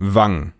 Wang.